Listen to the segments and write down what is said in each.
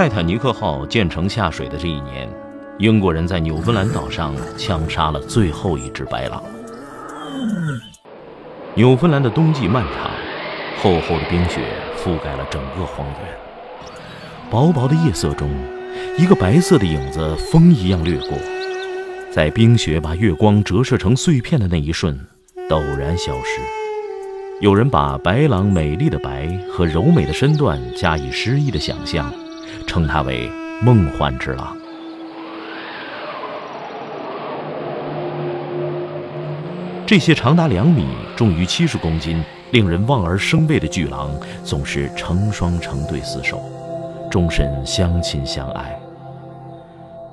泰坦尼克号建成下水的这一年，英国人在纽芬兰岛上枪杀了最后一只白狼。纽芬兰的冬季漫长，厚厚的冰雪覆盖了整个荒原。薄薄的夜色中，一个白色的影子风一样掠过，在冰雪把月光折射成碎片的那一瞬，陡然消失。有人把白狼美丽的白和柔美的身段加以诗意的想象。称它为梦幻之狼。这些长达两米、重逾七十公斤、令人望而生畏的巨狼，总是成双成对厮守，终身相亲相爱。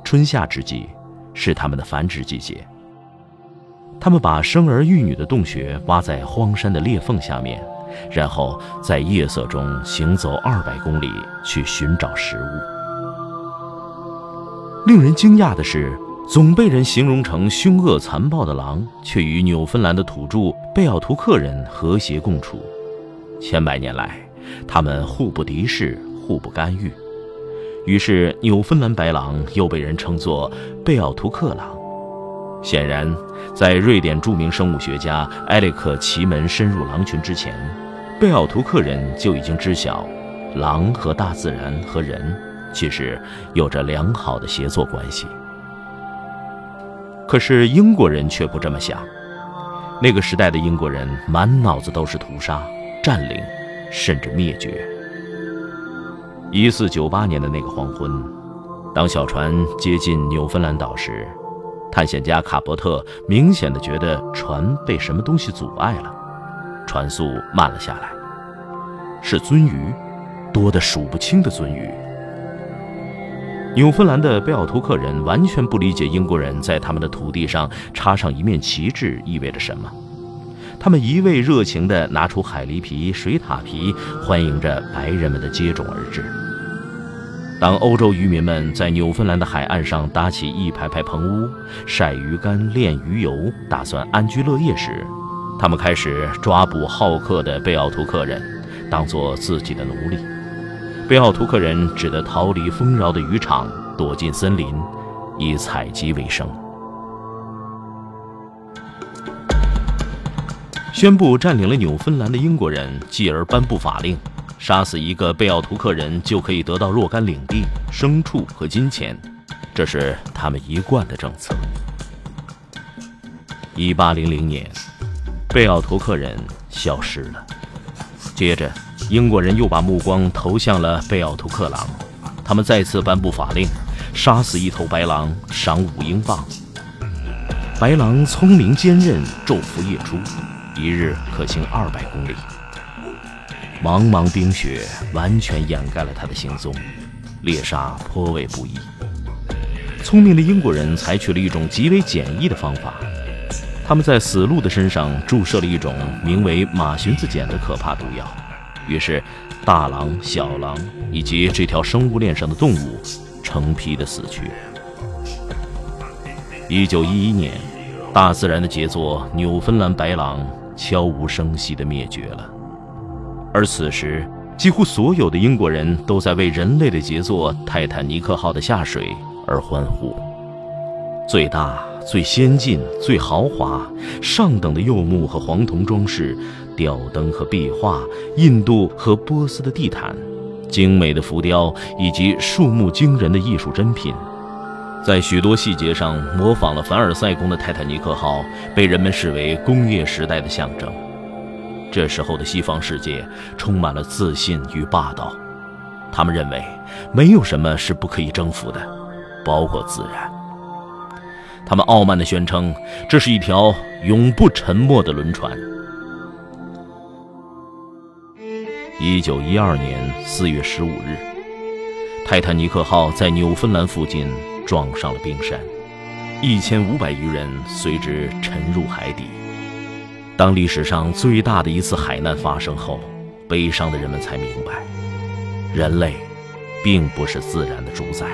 春夏之际是它们的繁殖季节，他们把生儿育女的洞穴挖在荒山的裂缝下面。然后在夜色中行走二百公里去寻找食物。令人惊讶的是，总被人形容成凶恶残暴的狼，却与纽芬兰的土著贝奥图克人和谐共处。千百年来，他们互不敌视，互不干预。于是，纽芬兰白狼又被人称作贝奥图克狼。显然，在瑞典著名生物学家埃里克奇门深入狼群之前。贝奥图克人就已经知晓，狼和大自然和人其实有着良好的协作关系。可是英国人却不这么想。那个时代的英国人满脑子都是屠杀、占领，甚至灭绝。一四九八年的那个黄昏，当小船接近纽芬兰岛时，探险家卡伯特明显的觉得船被什么东西阻碍了。船速慢了下来，是鳟鱼，多得数不清的鳟鱼。纽芬兰的贝奥图克人完全不理解英国人在他们的土地上插上一面旗帜意味着什么，他们一味热情地拿出海狸皮、水獭皮，欢迎着白人们的接踵而至。当欧洲渔民们在纽芬兰的海岸上搭起一排排棚屋，晒鱼干、炼鱼油，打算安居乐业时，他们开始抓捕好客的贝奥图克人，当做自己的奴隶。贝奥图克人只得逃离丰饶的渔场，躲进森林，以采集为生。宣布占领了纽芬兰的英国人继而颁布法令：杀死一个贝奥图克人就可以得到若干领地、牲畜和金钱，这是他们一贯的政策。一八零零年。贝奥图克人消失了。接着，英国人又把目光投向了贝奥图克狼，他们再次颁布法令：杀死一头白狼，赏五英镑。白狼聪明坚韧，昼伏夜出，一日可行二百公里。茫茫冰雪完全掩盖了他的行踪，猎杀颇为不易。聪明的英国人采取了一种极为简易的方法。他们在死鹿的身上注射了一种名为马寻子碱的可怕毒药，于是大狼、小狼以及这条生物链上的动物成批的死去。一九一一年，大自然的杰作纽芬兰白狼悄无声息地灭绝了，而此时，几乎所有的英国人都在为人类的杰作泰坦尼克号的下水而欢呼。最大。最先进、最豪华、上等的柚木和黄铜装饰、吊灯和壁画、印度和波斯的地毯、精美的浮雕以及数目惊人的艺术珍品，在许多细节上模仿了凡尔赛宫的泰坦尼克号，被人们视为工业时代的象征。这时候的西方世界充满了自信与霸道，他们认为没有什么是不可以征服的，包括自然。他们傲慢地宣称，这是一条永不沉没的轮船。一九一二年四月十五日，泰坦尼克号在纽芬兰附近撞上了冰山，一千五百余人随之沉入海底。当历史上最大的一次海难发生后，悲伤的人们才明白，人类并不是自然的主宰。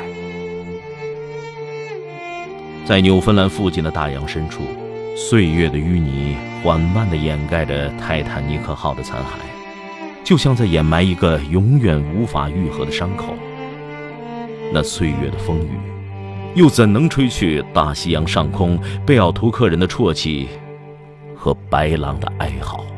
在纽芬兰附近的大洋深处，岁月的淤泥缓慢地掩盖着泰坦尼克号的残骸。就像在掩埋一个永远无法愈合的伤口。那岁月的风雨，又怎能吹去大西洋上空贝奥图克人的啜泣和白狼的哀嚎？